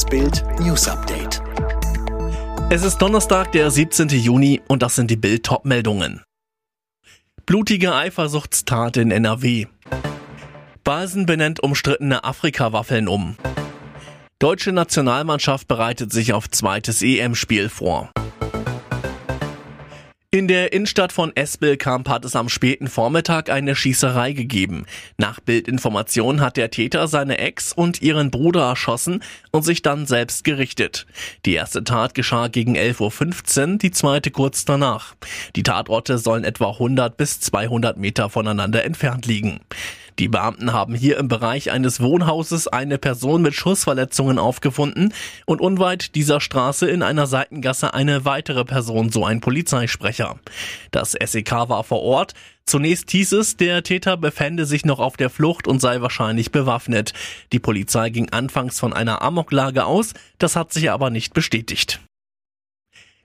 Das Bild News Update. Es ist Donnerstag, der 17. Juni und das sind die Bild meldungen Blutige Eifersuchtstat in NRW. Basen benennt umstrittene Afrika-Waffeln um. Deutsche Nationalmannschaft bereitet sich auf zweites EM-Spiel vor. In der Innenstadt von Espelkamp hat es am späten Vormittag eine Schießerei gegeben. Nach Bildinformation hat der Täter seine Ex und ihren Bruder erschossen und sich dann selbst gerichtet. Die erste Tat geschah gegen 11.15 Uhr, die zweite kurz danach. Die Tatorte sollen etwa 100 bis 200 Meter voneinander entfernt liegen. Die Beamten haben hier im Bereich eines Wohnhauses eine Person mit Schussverletzungen aufgefunden und unweit dieser Straße in einer Seitengasse eine weitere Person, so ein Polizeisprecher. Das SEK war vor Ort. Zunächst hieß es, der Täter befände sich noch auf der Flucht und sei wahrscheinlich bewaffnet. Die Polizei ging anfangs von einer Amoklage aus, das hat sich aber nicht bestätigt.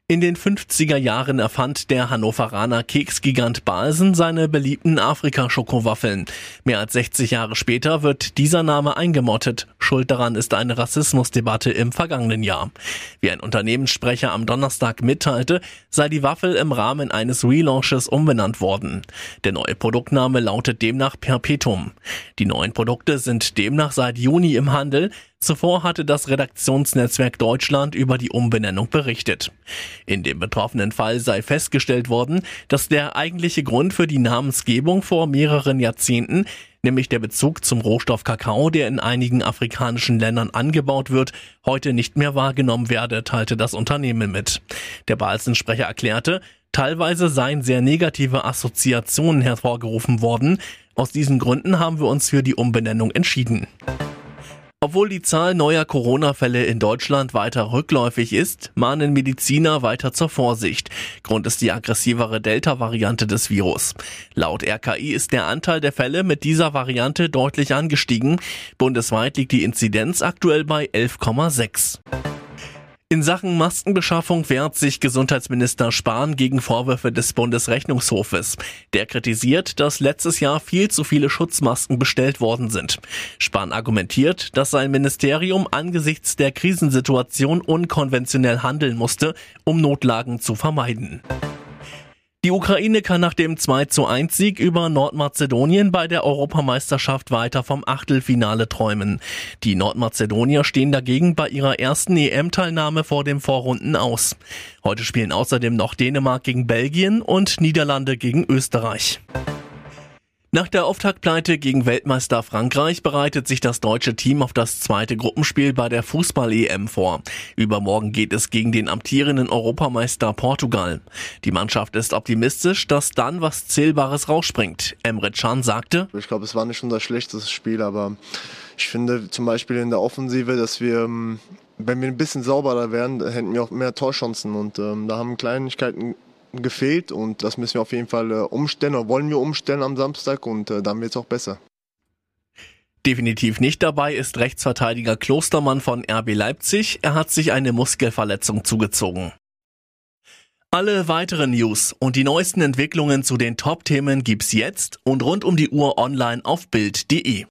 In den 50er Jahren erfand der Hannoveraner Keksgigant Balsen seine beliebten Afrika-Schokowaffeln. Mehr als 60 Jahre später wird dieser Name eingemottet. Schuld daran ist eine Rassismusdebatte im vergangenen Jahr. Wie ein Unternehmenssprecher am Donnerstag mitteilte, sei die Waffel im Rahmen eines Relaunches umbenannt worden. Der neue Produktname lautet demnach Perpetuum. Die neuen Produkte sind demnach seit Juni im Handel. Zuvor hatte das Redaktionsnetzwerk Deutschland über die Umbenennung berichtet. In dem betroffenen Fall sei festgestellt worden, dass der eigentliche Grund für die Namensgebung vor mehreren Jahrzehnten nämlich der Bezug zum Rohstoff Kakao, der in einigen afrikanischen Ländern angebaut wird, heute nicht mehr wahrgenommen werde, teilte das Unternehmen mit. Der Balzensprecher erklärte, teilweise seien sehr negative Assoziationen hervorgerufen worden. Aus diesen Gründen haben wir uns für die Umbenennung entschieden. Obwohl die Zahl neuer Corona-Fälle in Deutschland weiter rückläufig ist, mahnen Mediziner weiter zur Vorsicht. Grund ist die aggressivere Delta-Variante des Virus. Laut RKI ist der Anteil der Fälle mit dieser Variante deutlich angestiegen. Bundesweit liegt die Inzidenz aktuell bei 11,6. In Sachen Maskenbeschaffung wehrt sich Gesundheitsminister Spahn gegen Vorwürfe des Bundesrechnungshofes. Der kritisiert, dass letztes Jahr viel zu viele Schutzmasken bestellt worden sind. Spahn argumentiert, dass sein Ministerium angesichts der Krisensituation unkonventionell handeln musste, um Notlagen zu vermeiden. Die Ukraine kann nach dem 2 zu 1 Sieg über Nordmazedonien bei der Europameisterschaft weiter vom Achtelfinale träumen. Die Nordmazedonier stehen dagegen bei ihrer ersten EM-Teilnahme vor dem Vorrunden aus. Heute spielen außerdem noch Dänemark gegen Belgien und Niederlande gegen Österreich. Nach der Auftaktpleite gegen Weltmeister Frankreich bereitet sich das deutsche Team auf das zweite Gruppenspiel bei der Fußball-EM vor. Übermorgen geht es gegen den amtierenden Europameister Portugal. Die Mannschaft ist optimistisch, dass dann was Zählbares rausspringt. Emre Can sagte, Ich glaube, es war nicht unser schlechtestes Spiel, aber ich finde zum Beispiel in der Offensive, dass wir ähm, wenn wir ein bisschen sauberer wären, hätten wir auch mehr Torchancen und ähm, da haben Kleinigkeiten gefehlt und das müssen wir auf jeden Fall äh, umstellen oder wollen wir umstellen am Samstag und äh, dann wird es auch besser. Definitiv nicht dabei ist Rechtsverteidiger Klostermann von RB Leipzig. Er hat sich eine Muskelverletzung zugezogen. Alle weiteren News und die neuesten Entwicklungen zu den Top-Themen gibt's jetzt und rund um die Uhr online auf Bild.de.